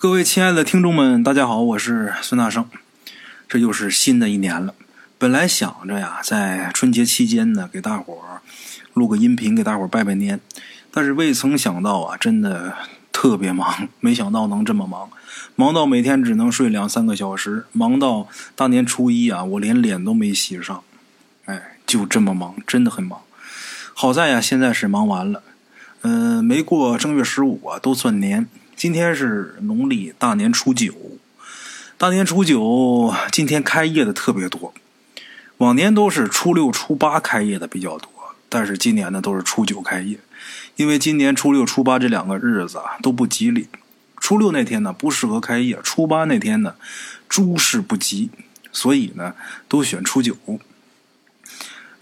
各位亲爱的听众们，大家好，我是孙大圣。这又是新的一年了，本来想着呀，在春节期间呢，给大伙儿录个音频，给大伙儿拜拜年。但是未曾想到啊，真的特别忙，没想到能这么忙，忙到每天只能睡两三个小时，忙到大年初一啊，我连脸都没洗上。哎，就这么忙，真的很忙。好在呀，现在是忙完了，嗯，没过正月十五啊，都算年。今天是农历大年初九，大年初九今天开业的特别多，往年都是初六、初八开业的比较多，但是今年呢都是初九开业，因为今年初六、初八这两个日子啊都不吉利，初六那天呢不适合开业，初八那天呢诸事不吉，所以呢都选初九。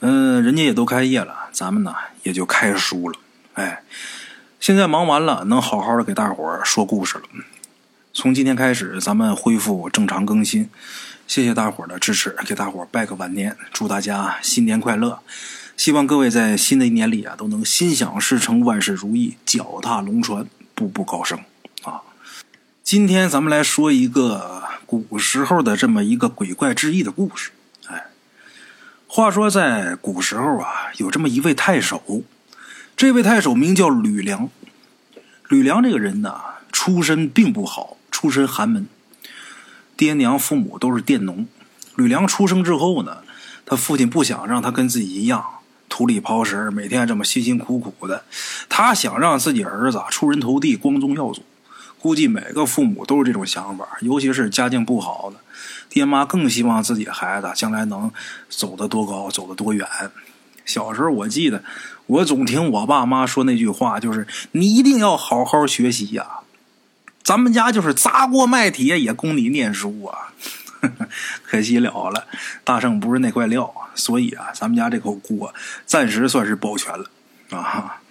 嗯，人家也都开业了，咱们呢也就开书了，哎。现在忙完了，能好好的给大伙儿说故事了。从今天开始，咱们恢复正常更新。谢谢大伙儿的支持，给大伙儿拜个晚年，祝大家新年快乐！希望各位在新的一年里啊，都能心想事成，万事如意，脚踏龙船，步步高升啊！今天咱们来说一个古时候的这么一个鬼怪之异的故事。哎，话说在古时候啊，有这么一位太守。这位太守名叫吕梁，吕梁这个人呢，出身并不好，出身寒门，爹娘父母都是佃农。吕梁出生之后呢，他父亲不想让他跟自己一样土里刨食，每天这么辛辛苦苦的，他想让自己儿子出人头地，光宗耀祖。估计每个父母都是这种想法，尤其是家境不好的，爹妈更希望自己孩子将来能走得多高，走得多远。小时候我记得。我总听我爸妈说那句话，就是你一定要好好学习呀。咱们家就是砸锅卖铁也供你念书啊。可惜了了，大圣不是那块料，所以啊，咱们家这口锅暂时算是保全了啊。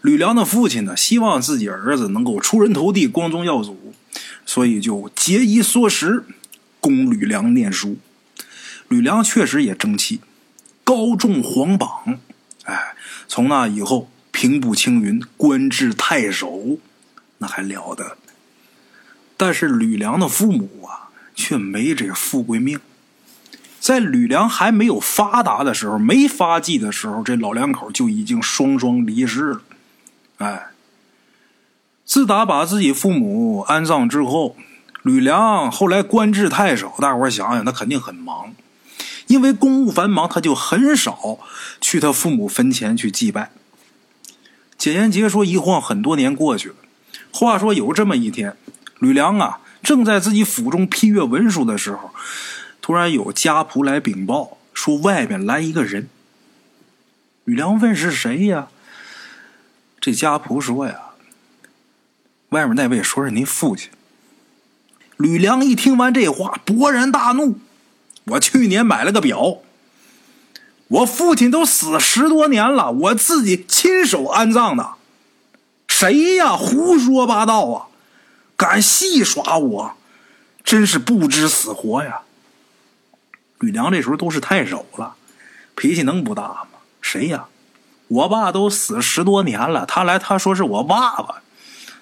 吕梁的父亲呢，希望自己儿子能够出人头地、光宗耀祖，所以就节衣缩食，供吕梁念书。吕梁确实也争气，高中皇榜。哎，从那以后平步青云，官至太守，那还了得！但是吕梁的父母啊，却没这富贵命。在吕梁还没有发达的时候，没发迹的时候，这老两口就已经双双离世了。哎，自打把自己父母安葬之后，吕梁后来官至太守，大伙想想，他肯定很忙。因为公务繁忙，他就很少去他父母坟前去祭拜。简言杰说：“一晃很多年过去了。话说有这么一天，吕梁啊正在自己府中批阅文书的时候，突然有家仆来禀报说外面来一个人。吕梁问是谁呀？这家仆说呀，外面那位说是您父亲。吕梁一听完这话，勃然大怒。我去年买了个表，我父亲都死十多年了，我自己亲手安葬的，谁呀？胡说八道啊！敢戏耍我，真是不知死活呀！吕梁这时候都是太守了，脾气能不大吗？谁呀？我爸都死十多年了，他来他说是我爸爸，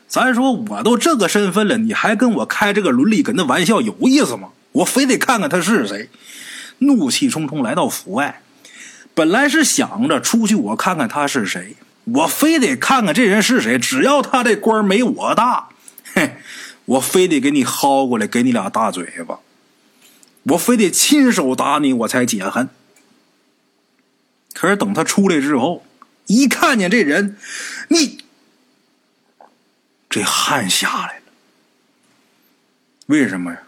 咱说我都这个身份了，你还跟我开这个伦理哏的玩笑，有意思吗？我非得看看他是谁，怒气冲冲来到府外。本来是想着出去我看看他是谁，我非得看看这人是谁。只要他这官没我大，嘿，我非得给你薅过来，给你俩大嘴巴。我非得亲手打你，我才解恨。可是等他出来之后，一看见这人，你这汗下来了。为什么呀？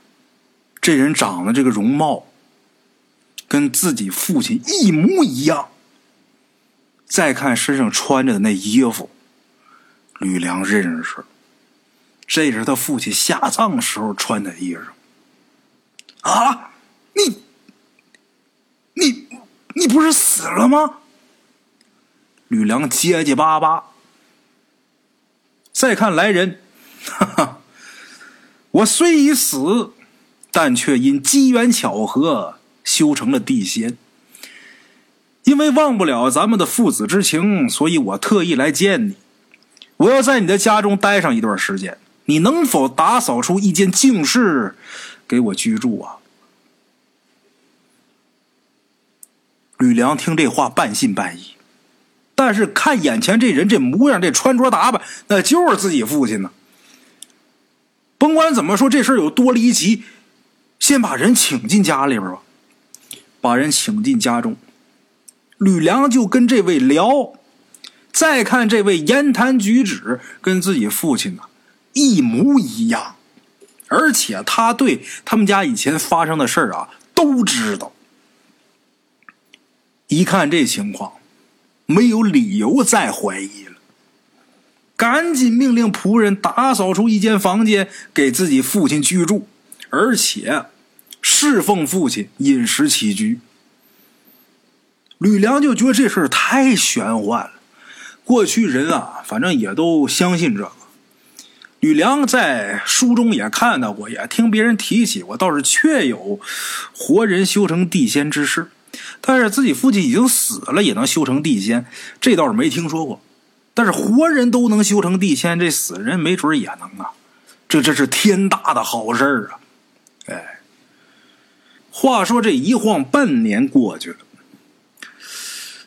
这人长得这个容貌，跟自己父亲一模一样。再看身上穿着的那衣服，吕梁认识，这是他父亲下葬时候穿的衣裳。啊，你，你，你不是死了吗？吕梁结结巴巴。再看来人，哈哈，我虽已死。但却因机缘巧合修成了地仙。因为忘不了咱们的父子之情，所以我特意来见你。我要在你的家中待上一段时间，你能否打扫出一间净室给我居住啊？”吕梁听这话半信半疑，但是看眼前这人这模样，这穿着打扮，那就是自己父亲呢。甭管怎么说，这事儿有多离奇，先把人请进家里边吧。把人请进家中，吕梁就跟这位聊，再看这位言谈举止跟自己父亲呢一模一样，而且他对他们家以前发生的事儿啊都知道。一看这情况，没有理由再怀疑了，赶紧命令仆人打扫出一间房间给自己父亲居住，而且。侍奉父亲，饮食起居。吕梁就觉得这事儿太玄幻了。过去人啊，反正也都相信这个。吕梁在书中也看到过，也听别人提起过，倒是确有活人修成地仙之事。但是自己父亲已经死了，也能修成地仙，这倒是没听说过。但是活人都能修成地仙，这死人没准也能啊！这这是天大的好事儿啊！话说这一晃半年过去了，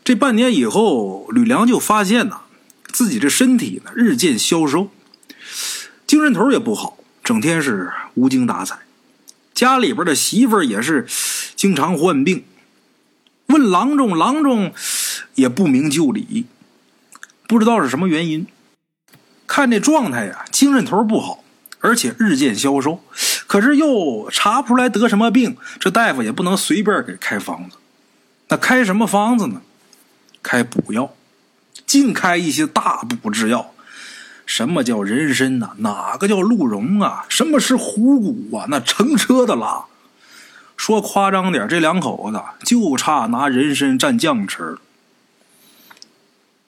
这半年以后，吕梁就发现呐，自己这身体呢日渐消瘦，精神头也不好，整天是无精打采。家里边的媳妇儿也是经常患病，问郎中，郎中也不明就里，不知道是什么原因。看这状态呀，精神头不好，而且日渐消瘦。可是又查不出来得什么病，这大夫也不能随便给开方子。那开什么方子呢？开补药，净开一些大补之药。什么叫人参呐？哪个叫鹿茸啊？什么是虎骨啊？那成车的拉。说夸张点，这两口子就差拿人参蘸酱吃了。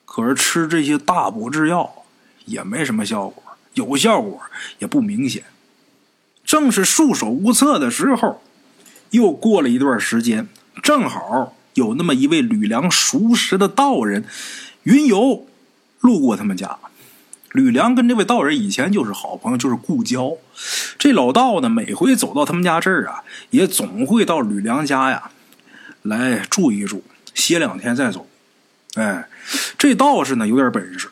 可是吃这些大补之药也没什么效果，有效果也不明显。正是束手无策的时候，又过了一段时间，正好有那么一位吕梁熟识的道人云游路过他们家。吕梁跟这位道人以前就是好朋友，就是故交。这老道呢，每回走到他们家这儿啊，也总会到吕梁家呀来住一住，歇两天再走。哎，这道士呢有点本事，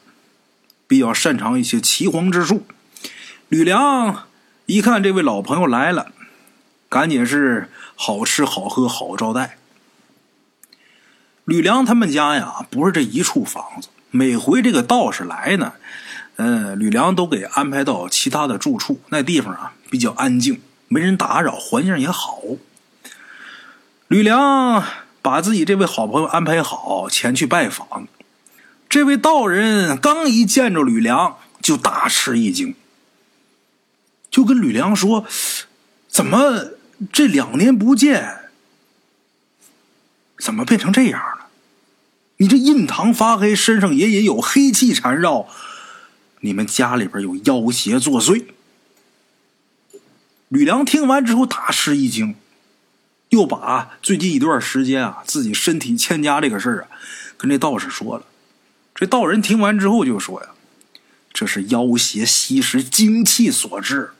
比较擅长一些奇黄之术。吕梁。一看这位老朋友来了，赶紧是好吃好喝好招待。吕梁他们家呀，不是这一处房子，每回这个道士来呢，嗯，吕梁都给安排到其他的住处，那地方啊比较安静，没人打扰，环境也好。吕梁把自己这位好朋友安排好，前去拜访。这位道人刚一见着吕梁，就大吃一惊。就跟吕梁说：“怎么这两年不见，怎么变成这样了？你这印堂发黑，身上也也有黑气缠绕，你们家里边有妖邪作祟。”吕梁听完之后大吃一惊，又把最近一段时间啊自己身体欠佳这个事儿啊跟这道士说了。这道人听完之后就说呀：“这是妖邪吸食精气所致。”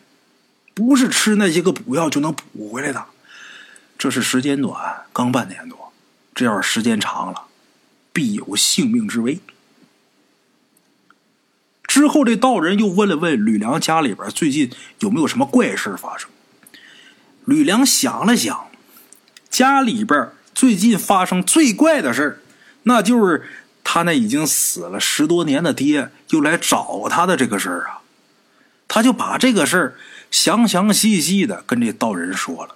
不是吃那些个补药就能补回来的，这是时间短，刚半年多，这要是时间长了，必有性命之危。之后，这道人又问了问吕梁家里边最近有没有什么怪事发生。吕梁想了想，家里边最近发生最怪的事那就是他那已经死了十多年的爹又来找他的这个事儿啊。他就把这个事儿。详详细细的跟这道人说了，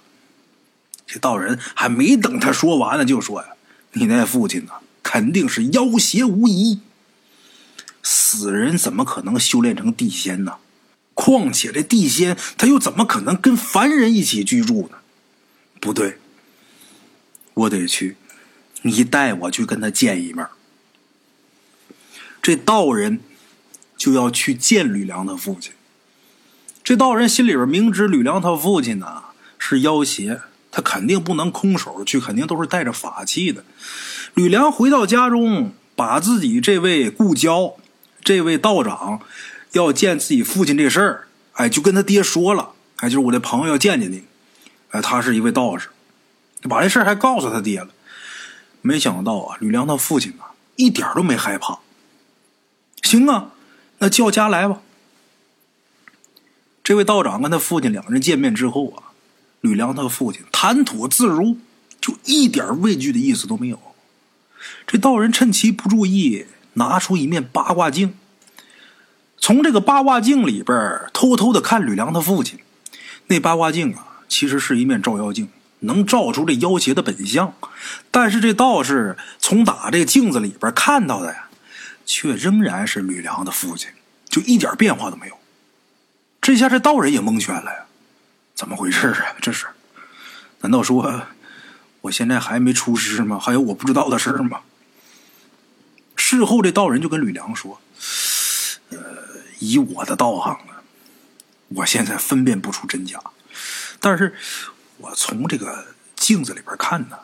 这道人还没等他说完呢，就说呀：“你那父亲呢，肯定是妖邪无疑。死人怎么可能修炼成地仙呢？况且这地仙他又怎么可能跟凡人一起居住呢？不对，我得去，你带我去跟他见一面。”这道人就要去见吕梁的父亲。这道人心里边明知吕梁他父亲呢是妖邪，他肯定不能空手去，肯定都是带着法器的。吕梁回到家中，把自己这位故交、这位道长要见自己父亲这事儿哎，就跟他爹说了，哎，就是我的朋友要见见你，哎，他是一位道士，把这事儿还告诉他爹了。没想到啊，吕梁他父亲啊，一点都没害怕。行啊，那叫家来吧。这位道长跟他父亲两个人见面之后啊，吕梁他父亲谈吐自如，就一点畏惧的意思都没有。这道人趁其不注意，拿出一面八卦镜，从这个八卦镜里边偷偷的看吕梁他父亲。那八卦镜啊，其实是一面照妖镜。能照出这妖邪的本相，但是这道士从打这镜子里边看到的呀，却仍然是吕梁的父亲，就一点变化都没有。这下这道人也蒙圈了呀，怎么回事啊？这是？难道说我现在还没出师吗？还有我不知道的事吗？事后这道人就跟吕梁说：“呃，以我的道行啊，我现在分辨不出真假，但是。”我从这个镜子里边看呢，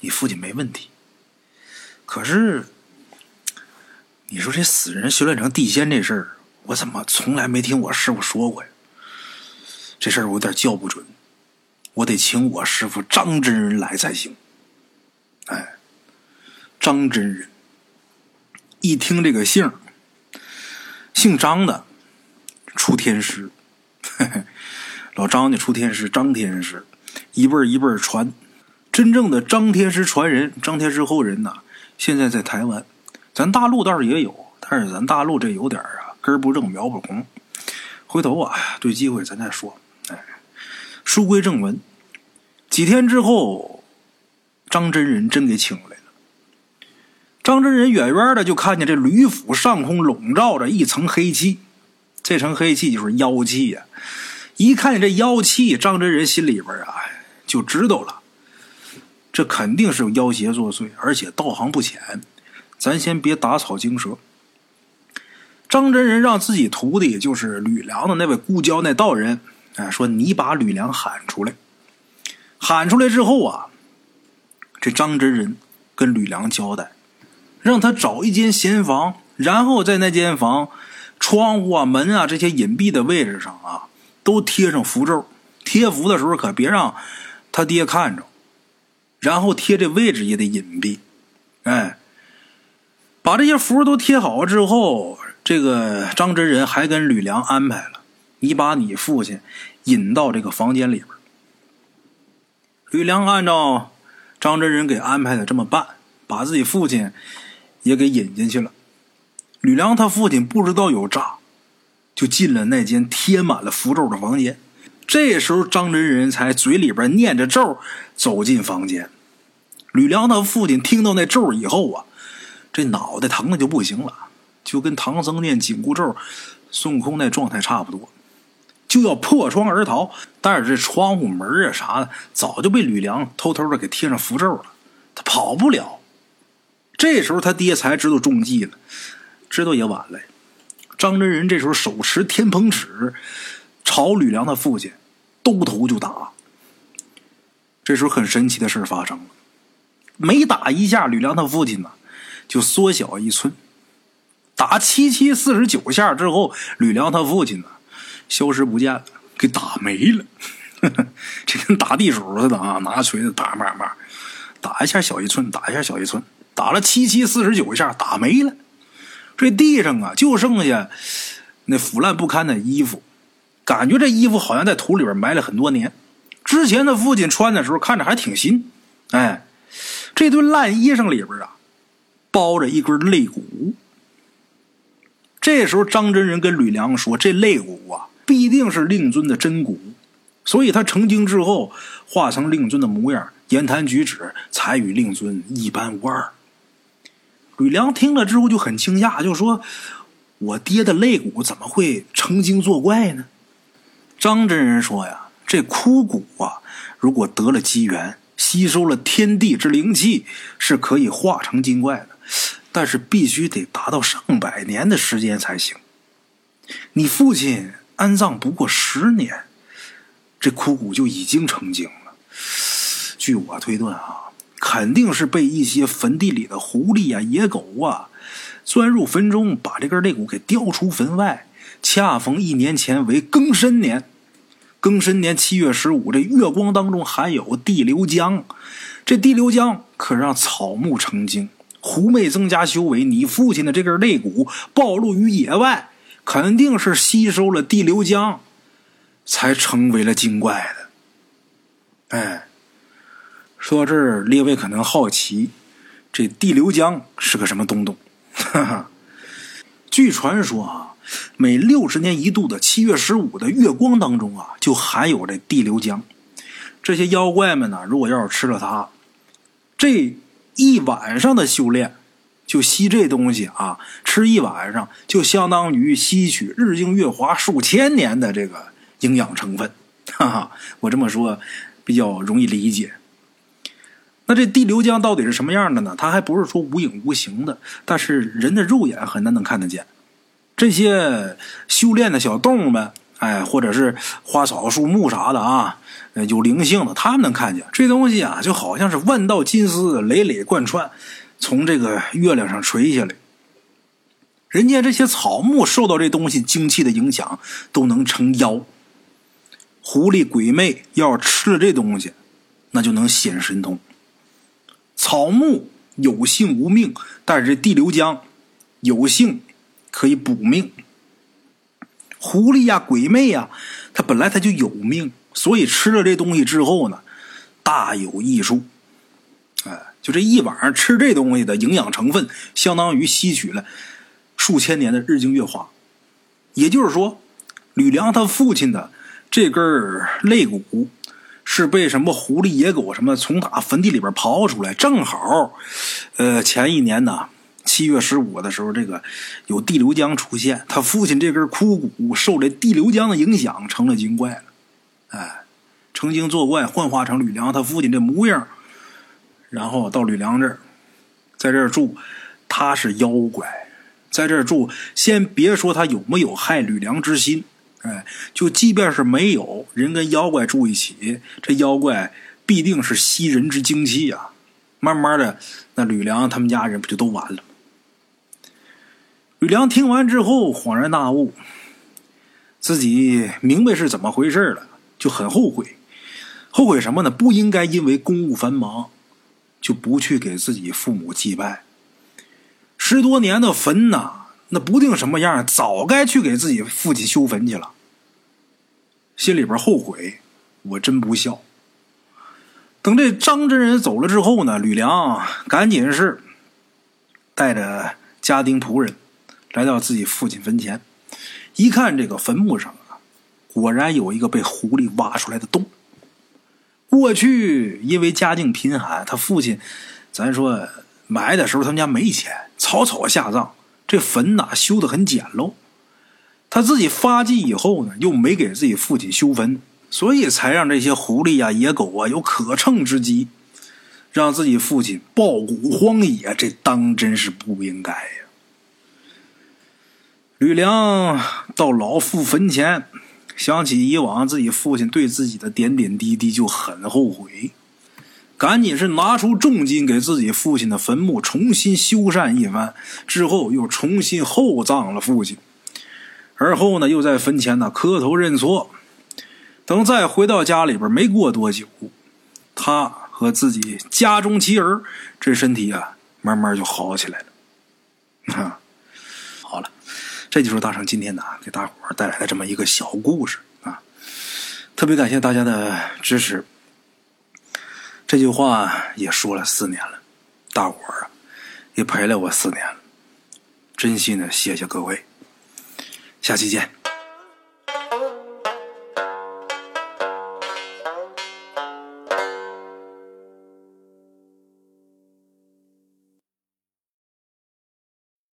你父亲没问题。可是，你说这死人修炼成地仙这事儿，我怎么从来没听我师傅说过呀？这事儿我有点叫不准，我得请我师傅张真人来才行。哎，张真人，一听这个姓，姓张的出天师。老张家出天师，张天师，一辈儿一辈儿传，真正的张天师传人，张天师后人呐，现在在台湾，咱大陆倒是也有，但是咱大陆这有点啊，根不正苗不红。回头啊，对机会咱再说。哎，书归正文，几天之后，张真人真给请来了。张真人远远的就看见这吕府上空笼罩着一层黑气，这层黑气就是妖气呀。一看见这妖气，张真人心里边啊就知道了，这肯定是有妖邪作祟，而且道行不浅。咱先别打草惊蛇。张真人让自己徒弟，就是吕梁的那位故交那道人，哎，说你把吕梁喊出来。喊出来之后啊，这张真人跟吕梁交代，让他找一间闲房，然后在那间房窗户啊、门啊这些隐蔽的位置上啊。都贴上符咒，贴符的时候可别让他爹看着，然后贴这位置也得隐蔽。哎，把这些符都贴好之后，这个张真人还跟吕梁安排了，你把你父亲引到这个房间里边。吕梁按照张真人给安排的这么办，把自己父亲也给引进去了。吕梁他父亲不知道有诈。就进了那间贴满了符咒的房间，这时候张真人才嘴里边念着咒走进房间。吕梁他父亲听到那咒以后啊，这脑袋疼的就不行了，就跟唐僧念紧箍咒、孙悟空那状态差不多，就要破窗而逃。但是这窗户门啊啥的，早就被吕梁偷偷的给贴上符咒了，他跑不了。这时候他爹才知道中计了，知道也晚了。张真人这时候手持天蓬尺，朝吕梁的父亲兜头就打。这时候很神奇的事发生了，每打一下，吕梁他父亲呢就缩小一寸。打七七四十九下之后，吕梁他父亲呢消失不见了，给打没了。这跟打地鼠似的啊，拿锤子打嘛嘛，打一下小一寸，打一下小一寸，打了七七四十九下，打没了。这地上啊，就剩下那腐烂不堪的衣服，感觉这衣服好像在土里边埋了很多年。之前他父亲穿的时候看着还挺新，哎，这堆烂衣裳里边啊，包着一根肋骨。这时候张真人跟吕梁说：“这肋骨啊，必定是令尊的真骨，所以他成精之后化成令尊的模样，言谈举止才与令尊一般无二。”吕梁听了之后就很惊讶，就说：“我爹的肋骨怎么会成精作怪呢？”张真人说：“呀，这枯骨啊，如果得了机缘，吸收了天地之灵气，是可以化成精怪的，但是必须得达到上百年的时间才行。你父亲安葬不过十年，这枯骨就已经成精了。据我推断啊。”肯定是被一些坟地里的狐狸啊、野狗啊，钻入坟中，把这根肋骨给叼出坟外，恰逢一年前为庚申年。庚申年七月十五，这月光当中含有地流江，这地流江可让草木成精。狐媚增加修为，你父亲的这根肋骨暴露于野外，肯定是吸收了地流江，才成为了精怪的。哎，说到这儿，列位可能好奇，这地流江是个什么东东？哈哈，据传说啊。每六十年一度的七月十五的月光当中啊，就含有这地流江。这些妖怪们呢，如果要是吃了它，这一晚上的修炼，就吸这东西啊，吃一晚上就相当于吸取日精月华数千年的这个营养成分。哈哈，我这么说比较容易理解。那这地流浆到底是什么样的呢？它还不是说无影无形的，但是人的肉眼很难能看得见。这些修炼的小动物们，哎，或者是花草树木啥的啊，有灵性的，他们能看见这东西啊，就好像是万道金丝累累贯穿，从这个月亮上垂下来。人家这些草木受到这东西精气的影响，都能成妖。狐狸鬼魅要吃了这东西，那就能显神通。草木有性无命，但是这地流江有性。可以补命，狐狸呀、鬼魅呀，它本来它就有命，所以吃了这东西之后呢，大有益处。哎，就这一晚上吃这东西的营养成分，相当于吸取了数千年的日精月华。也就是说，吕梁他父亲的这根肋骨是被什么狐狸、野狗什么从打坟地里边刨出来，正好，呃，前一年呢。七月十五的时候，这个有地流江出现，他父亲这根枯骨受这地流江的影响，成了精怪了。哎，成精作怪，幻化成吕梁他父亲这模样，然后到吕梁这儿，在这儿住，他是妖怪，在这儿住，先别说他有没有害吕梁之心，哎，就即便是没有人跟妖怪住一起，这妖怪必定是吸人之精气啊。慢慢的，那吕梁他们家人不就都完了？吕梁听完之后恍然大悟，自己明白是怎么回事了，就很后悔。后悔什么呢？不应该因为公务繁忙，就不去给自己父母祭拜。十多年的坟呐，那不定什么样，早该去给自己父亲修坟去了。心里边后悔，我真不孝。等这张真人走了之后呢，吕梁赶紧是带着家丁仆人。来到自己父亲坟前，一看这个坟墓上啊，果然有一个被狐狸挖出来的洞。过去因为家境贫寒，他父亲，咱说埋的时候他们家没钱，草草下葬。这坟呐修的很简陋。他自己发迹以后呢，又没给自己父亲修坟，所以才让这些狐狸呀、野狗啊有可乘之机，让自己父亲暴骨荒野。这当真是不应该呀。吕梁到老父坟前，想起以往自己父亲对自己的点点滴滴，就很后悔。赶紧是拿出重金给自己父亲的坟墓重新修缮一番，之后又重新厚葬了父亲。而后呢，又在坟前呢磕头认错。等再回到家里边，没过多久，他和自己家中妻儿这身体啊，慢慢就好起来了。啊。这就是大成今天呢给大伙儿带来的这么一个小故事啊，特别感谢大家的支持。这句话也说了四年了，大伙儿啊也陪了我四年了，真心的谢谢各位，下期见。